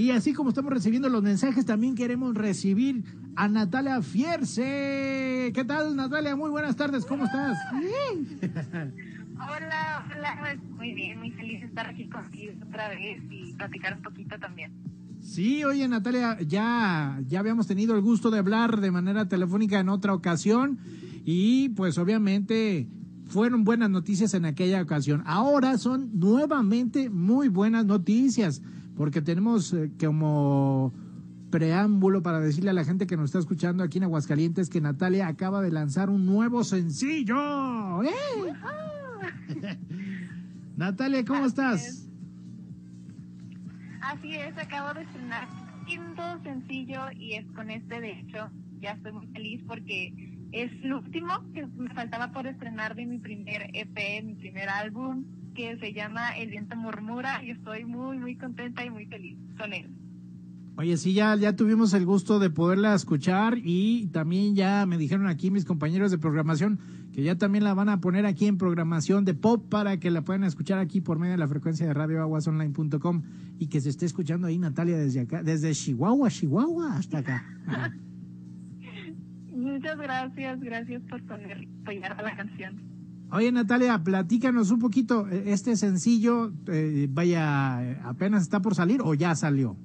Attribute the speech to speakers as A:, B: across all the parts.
A: Y así como estamos recibiendo los mensajes, también queremos recibir a Natalia Fierce. ¿Qué tal, Natalia? Muy buenas tardes, ¿cómo estás?
B: Hola, hola, muy bien, muy feliz de estar aquí contigo otra vez y platicar un poquito también.
A: Sí, oye Natalia, ya, ya habíamos tenido el gusto de hablar de manera telefónica en otra ocasión y pues obviamente fueron buenas noticias en aquella ocasión. Ahora son nuevamente muy buenas noticias porque tenemos eh, como preámbulo para decirle a la gente que nos está escuchando aquí en Aguascalientes que Natalia acaba de lanzar un nuevo sencillo. ¡Eh! Natalia, ¿cómo estás?
B: Así es, acabo de estrenar quinto sencillo y es con este, de hecho, ya estoy muy feliz porque es el último que me faltaba por estrenar de mi primer EP, mi primer álbum, que se llama El viento murmura y estoy muy, muy contenta y muy feliz con él.
A: Oye, sí, ya, ya tuvimos el gusto de poderla escuchar y también ya me dijeron aquí mis compañeros de programación que ya también la van a poner aquí en programación de pop para que la puedan escuchar aquí por medio de la frecuencia de radioaguasonline.com y que se esté escuchando ahí Natalia desde acá, desde Chihuahua, Chihuahua hasta acá.
B: Muchas gracias, gracias por poner, apoyar a la canción.
A: Oye Natalia, platícanos un poquito, e, este sencillo, eh, vaya, apenas está por salir o ya salió?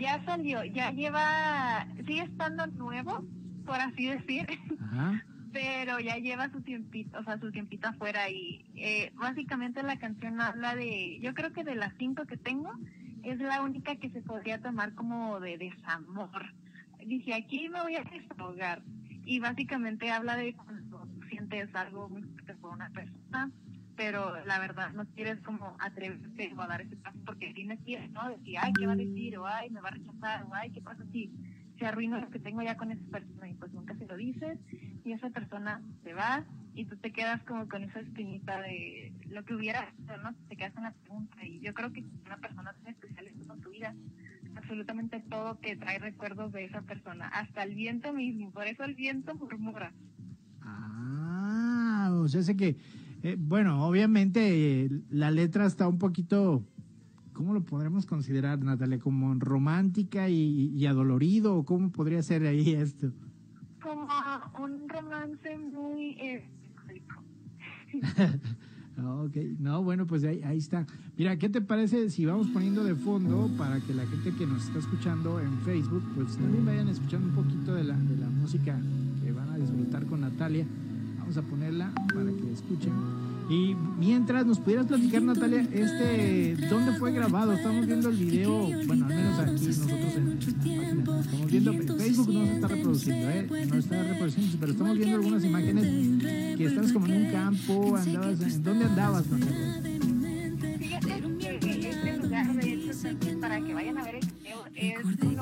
B: Ya salió, ya lleva, sigue estando nuevo, por así decir. Ajá pero ya lleva su tiempito, o sea, su tiempito afuera y eh, básicamente la canción habla de, yo creo que de las cinco que tengo, es la única que se podría tomar como de desamor. Dije, aquí me voy a desahogar. Y básicamente habla de cuando sientes algo muy fuerte por una persona, pero la verdad no quieres como atreverte a dar ese paso porque tienes miedo, ¿no? Decir, ay, ¿qué va a decir? O ay, me va a rechazar, o ay, ¿qué pasa si se arruina lo que tengo ya con esa persona? Y pues nunca se lo dices y esa persona se va y tú te quedas como con esa espinita de lo que hubiera ¿no? Te quedas con la pregunta y yo creo que una persona tan especial en tu vida, absolutamente todo te trae recuerdos de esa persona, hasta el viento mismo, por eso el viento murmura.
A: Ah, o sea, sé que, eh, bueno, obviamente eh, la letra está un poquito... ¿Cómo lo podremos considerar, Natalia? ¿Como romántica y, y adolorido? ¿O cómo podría ser ahí esto?
B: como un romance muy eh,
A: ok, no, bueno, pues ahí, ahí está. Mira, ¿qué te parece si vamos poniendo de fondo para que la gente que nos está escuchando en Facebook, pues también vayan escuchando un poquito de la, de la música que van a disfrutar con Natalia? Vamos a ponerla para que escuchen. Y mientras nos pudieras platicar, Natalia, este, ¿dónde fue grabado? Estamos viendo el video, bueno, al menos aquí nosotros en, la página. Estamos viendo, Facebook no se está reproduciendo, ¿eh? No está reproduciendo, pero estamos viendo algunas imágenes que estabas como en un campo, andabas, ¿en dónde andabas,
B: Natalia? Fíjate que este lugar, de hecho, para que vayan a ver el video, es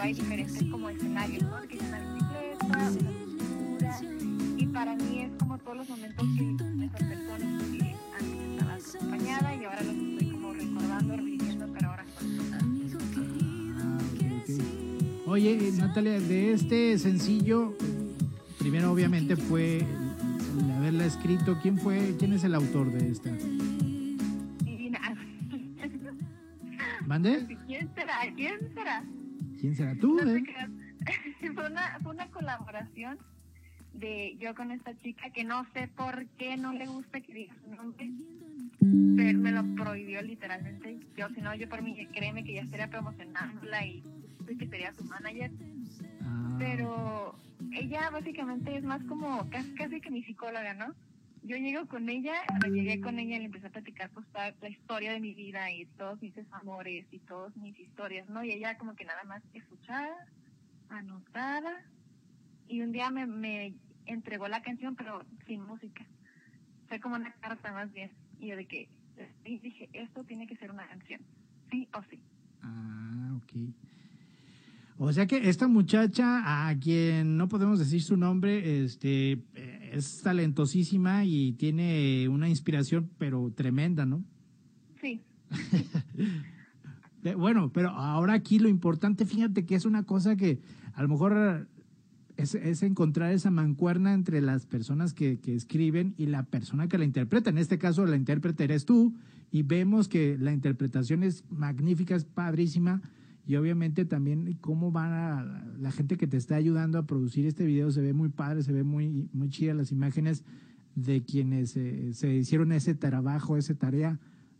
B: hay diferentes como escenarios, ¿no? Que es una bicicleta, una pintura, y para mí es como todos los momentos que esas personas que antes estaba acompañada y ahora los estoy como recordando, reviviendo, pero ahora con
A: Oye, Natalia, de este sencillo, primero obviamente fue haberla escrito. ¿Quién fue, quién es el autor de esta? ¿Mande?
B: ¿Quién será? ¿Quién será?
A: ¿Quién será tú?
B: Eh? fue, una, fue una colaboración de yo con esta chica que no sé por qué no le gusta que diga su nombre. Pero me lo prohibió literalmente. Yo, si no, yo por mí, créeme que ya estaría promocionándola y que sería su manager. Ah. Pero ella básicamente es más como casi, casi que mi psicóloga, ¿no? Yo llego con ella, cuando llegué con ella le empecé a platicar pues la historia de mi vida y todos mis amores y todas mis historias, ¿no? Y ella como que nada más escuchaba, anotada y un día me, me entregó la canción pero sin música. Fue como una carta más bien. Y yo de que y dije, esto tiene que ser una canción, sí o sí.
A: O sea que esta muchacha, a quien no podemos decir su nombre, este, es talentosísima y tiene una inspiración, pero tremenda, ¿no?
B: Sí.
A: bueno, pero ahora aquí lo importante, fíjate que es una cosa que a lo mejor es, encontrar esa mancuerna entre las personas que, que, escriben y la persona que la interpreta. En este caso, la intérprete eres tú y vemos que la interpretación es magnífica, es padrísima y obviamente también cómo van a, la gente que te está ayudando a producir este video se ve muy padre, se ve muy, muy chida las imágenes de quienes eh, se hicieron ese trabajo, esa tarea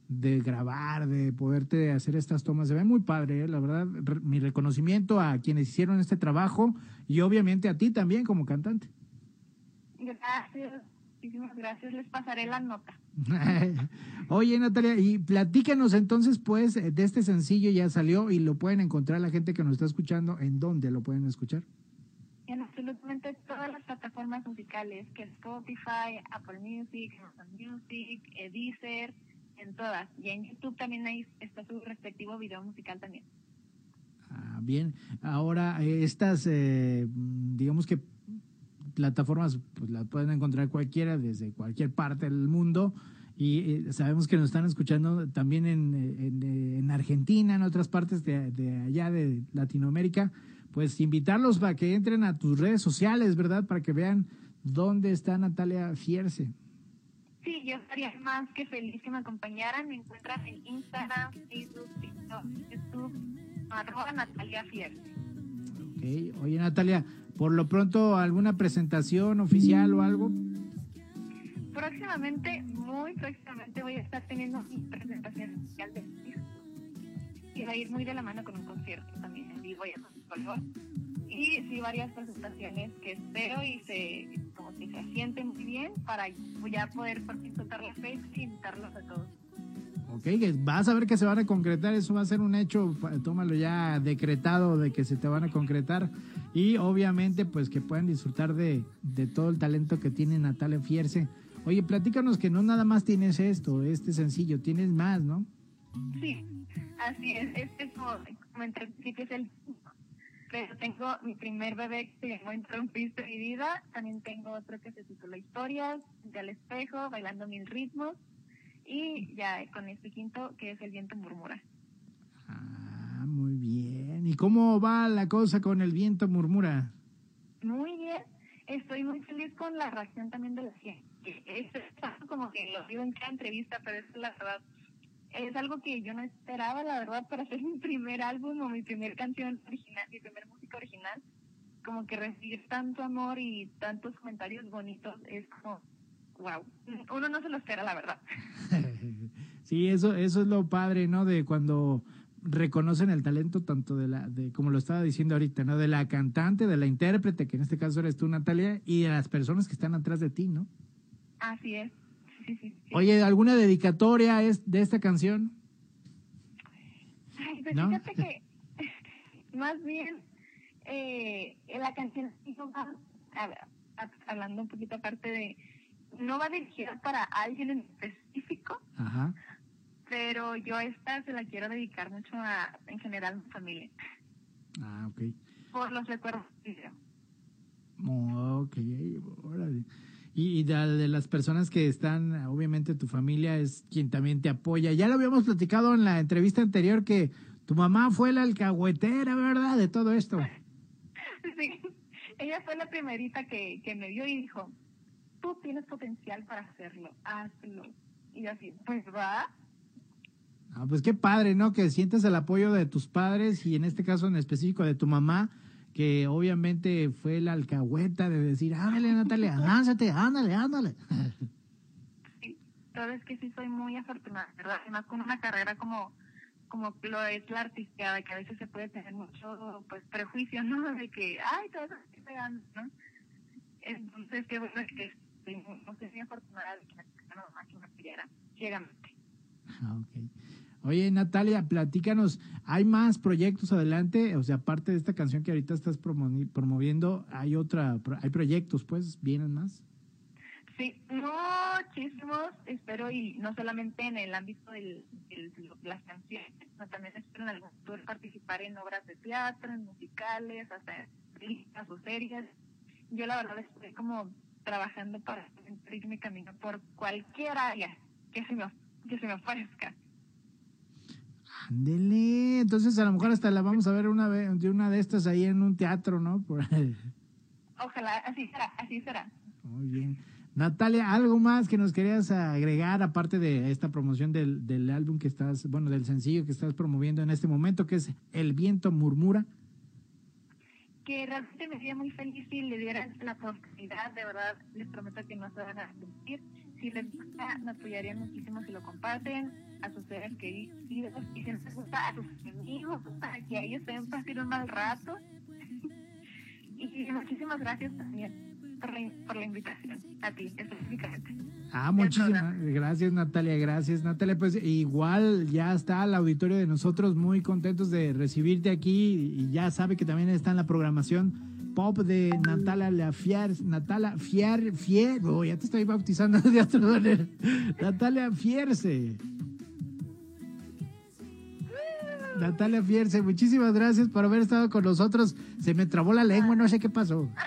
A: de grabar, de poderte hacer estas tomas. Se ve muy padre, ¿eh? la verdad. mi reconocimiento a quienes hicieron este trabajo y obviamente a ti también como cantante.
B: Gracias, muchísimas gracias. Les pasaré la nota.
A: Oye, Natalia, y platícanos entonces, pues, de este sencillo ya salió y lo pueden encontrar la gente que nos está escuchando. ¿En dónde lo pueden escuchar?
B: En absolutamente todas las plataformas musicales, que Spotify, Apple Music, Amazon Music, Deezer, en todas. Y en YouTube también ahí está su respectivo video musical también.
A: Ah, bien. Ahora, eh, estas, eh, digamos que plataformas, pues las pueden encontrar cualquiera desde cualquier parte del mundo. Y eh, sabemos que nos están escuchando también en, en, Argentina, en otras partes de, de, allá de Latinoamérica. Pues invitarlos para que entren a tus redes sociales, ¿verdad? Para que vean dónde está Natalia Fierce.
B: Sí, yo estaría más que feliz que me acompañaran. Me encuentran en Instagram, Facebook, TikTok, YouTube, arroba Natalia Fierce.
A: Ok, oye Natalia, por lo pronto, ¿alguna presentación oficial o algo?
B: Próximamente, muy próximamente voy a estar teniendo mi presentación oficial de y va a ir muy de la mano con un concierto también en vivo y a y sí varias presentaciones que espero y se como que se asienten muy bien para ya poder participar la fecha y invitarlos a todos. Ok,
A: vas a ver que se van a concretar, eso va a ser un hecho, tómalo ya decretado de que se te van a concretar y obviamente pues que puedan disfrutar de, de todo el talento que tiene Natalia Fierce. Oye, platícanos que no nada más tienes esto, este sencillo, tienes más, ¿no?
B: Sí, así es, este es como, como entre es el pero tengo mi primer bebé que se llamó Interrumpiste mi vida, también tengo otro que se titula Historias, de al espejo, bailando mil ritmos, y ya con este quinto que es El viento murmura.
A: Ah, bien. ¿Y cómo va la cosa con El viento murmura?
B: Muy bien. Estoy muy feliz con la reacción también de la gente. Es como que lo digo en cada entrevista, pero es la verdad es algo que yo no esperaba, la verdad, para hacer mi primer álbum o mi primer canción original, mi primer música original. Como que recibir tanto amor y tantos comentarios bonitos es como, wow, uno no se lo espera, la verdad.
A: sí, eso, eso es lo padre, ¿no? De cuando reconocen el talento tanto de la, de, como lo estaba diciendo ahorita, ¿no? De la cantante, de la intérprete, que en este caso eres tú, Natalia, y de las personas que están atrás de ti, ¿no?
B: Así es.
A: Oye, ¿alguna dedicatoria es de esta canción?
B: Ay, pues fíjate que más bien eh, la canción hablando un poquito aparte de no va dirigida para alguien en específico, Ajá. Pero yo esta se la quiero dedicar mucho a, en general, a mi familia.
A: Ah, ok.
B: Por los recuerdos
A: Oh, ok, órale. Y, de, las personas que están, obviamente tu familia es quien también te apoya. Ya lo habíamos platicado en la entrevista anterior que tu mamá fue la alcahuetera, ¿verdad? De todo esto.
B: Sí, ella fue la primerita que, que me vio y dijo, tú tienes potencial para hacerlo, hazlo. Y así, pues va.
A: Ah, pues qué padre, ¿no? Que sientes el apoyo de tus padres y en este caso en específico de tu mamá que obviamente fue la alcahueta de decir, ándale Natalia, lánzate, ándale, ándale.
B: Sí, sabes que sí soy muy afortunada, ¿verdad? Además con una carrera como como lo es la artística, de que a veces se puede tener mucho pues prejuicio, ¿no? De que, ay, todo eso estoy pegando, ¿no? Entonces, qué bueno que estoy, no sé, muy afortunada de que me mamá que me pidiera ciegamente.
A: Ah, ok. Oye, Natalia, platícanos, ¿hay más proyectos adelante? O sea, aparte de esta canción que ahorita estás promoviendo, ¿hay otra, hay proyectos, pues, vienen más?
B: Sí, muchísimos, espero, y no solamente en el ámbito de las canciones, sino también espero en algún futuro participar en obras de teatro, en musicales, hasta películas o series. Yo la verdad estoy como trabajando para abrir mi camino por cualquier área que se me, que se me ofrezca.
A: Ándele, entonces a lo mejor hasta la vamos a ver una vez, de una de estas ahí en un teatro, ¿no? Por
B: Ojalá, así será, así será.
A: Muy bien. Natalia, ¿algo más que nos querías agregar aparte de esta promoción del, del álbum que estás, bueno, del sencillo que estás promoviendo en este momento, que es El viento murmura?
B: Que realmente me hacía muy feliz si le dieran la oportunidad, de verdad, les prometo que no se van a arrepentir. Si les gusta, me apoyarían muchísimo si lo comparten a sus seres queridos y si les gusta a sus amigos, para que ellos también pasen un mal rato. y muchísimas gracias también por la, invitación, a ti específicamente. Ah,
A: muchísimas gracias Natalia, gracias Natalia. Pues igual ya está el auditorio de nosotros muy contentos de recibirte aquí y ya sabe que también está en la programación pop de Natalia La Fier, Natalia Fier, Fier, oh, ya te estoy bautizando de otro manera. Natalia Fierce. Natalia Fierce, muchísimas gracias por haber estado con nosotros. Se me trabó la lengua, no sé qué pasó.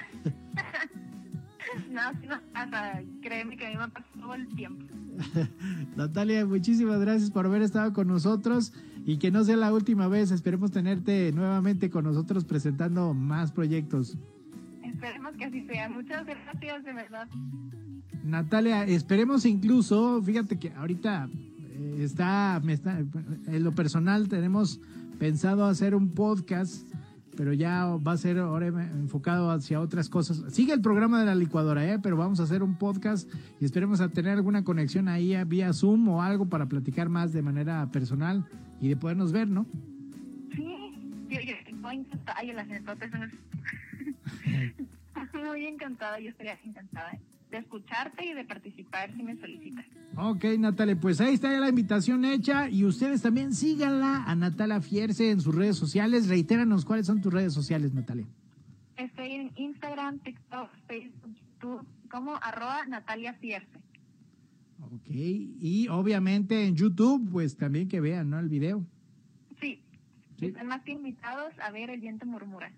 B: Créeme que a mí me pasado todo el tiempo.
A: Natalia, muchísimas gracias por haber estado con nosotros y que no sea la última vez. Esperemos tenerte nuevamente con nosotros presentando más proyectos.
B: Esperemos que así sea. Muchas gracias, de verdad.
A: Natalia, esperemos incluso, fíjate que ahorita eh, está, me está, en lo personal tenemos pensado hacer un podcast pero ya va a ser ahora enfocado hacia otras cosas. Sigue el programa de la licuadora, ¿eh? pero vamos a hacer un podcast y esperemos a tener alguna conexión ahí vía Zoom o algo para platicar más de manera personal y de podernos ver, ¿no?
B: Sí, yo, yo estoy encantada, yo las muy encantada, yo estaría encantada. de escucharte y de participar si me solicitas. Ok,
A: Natalia, pues ahí está ya la invitación hecha y ustedes también síganla a Natalia Fierce en sus redes sociales. Reitéranos cuáles son tus redes sociales, Natalia.
B: Estoy en Instagram, TikTok, Facebook, YouTube, como arroba Natalia Fierce.
A: Ok, y obviamente en YouTube, pues también que vean, ¿no? El video.
B: Sí, ¿Sí? están más que invitados a ver El viento murmura.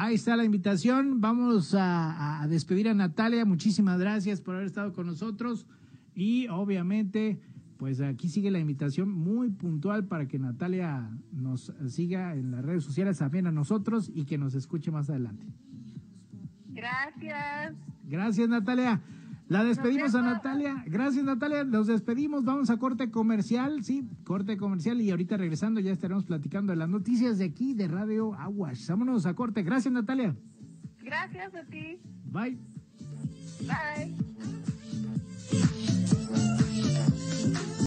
A: Ahí está la invitación. Vamos a, despedir a Natalia. Muchísimas gracias por haber estado con nosotros. Y obviamente, pues aquí sigue la invitación muy puntual para que Natalia nos siga en las redes sociales también a nosotros y que nos escuche más adelante.
B: Gracias.
A: Gracias, Natalia. La despedimos a Natalia. Gracias, Natalia. Nos despedimos. Vamos a corte comercial, sí, corte comercial. Y ahorita regresando ya estaremos platicando de las noticias de aquí de Radio Aguas. Vámonos a corte. Gracias, Natalia.
B: Gracias a ti.
A: Bye.
B: Bye.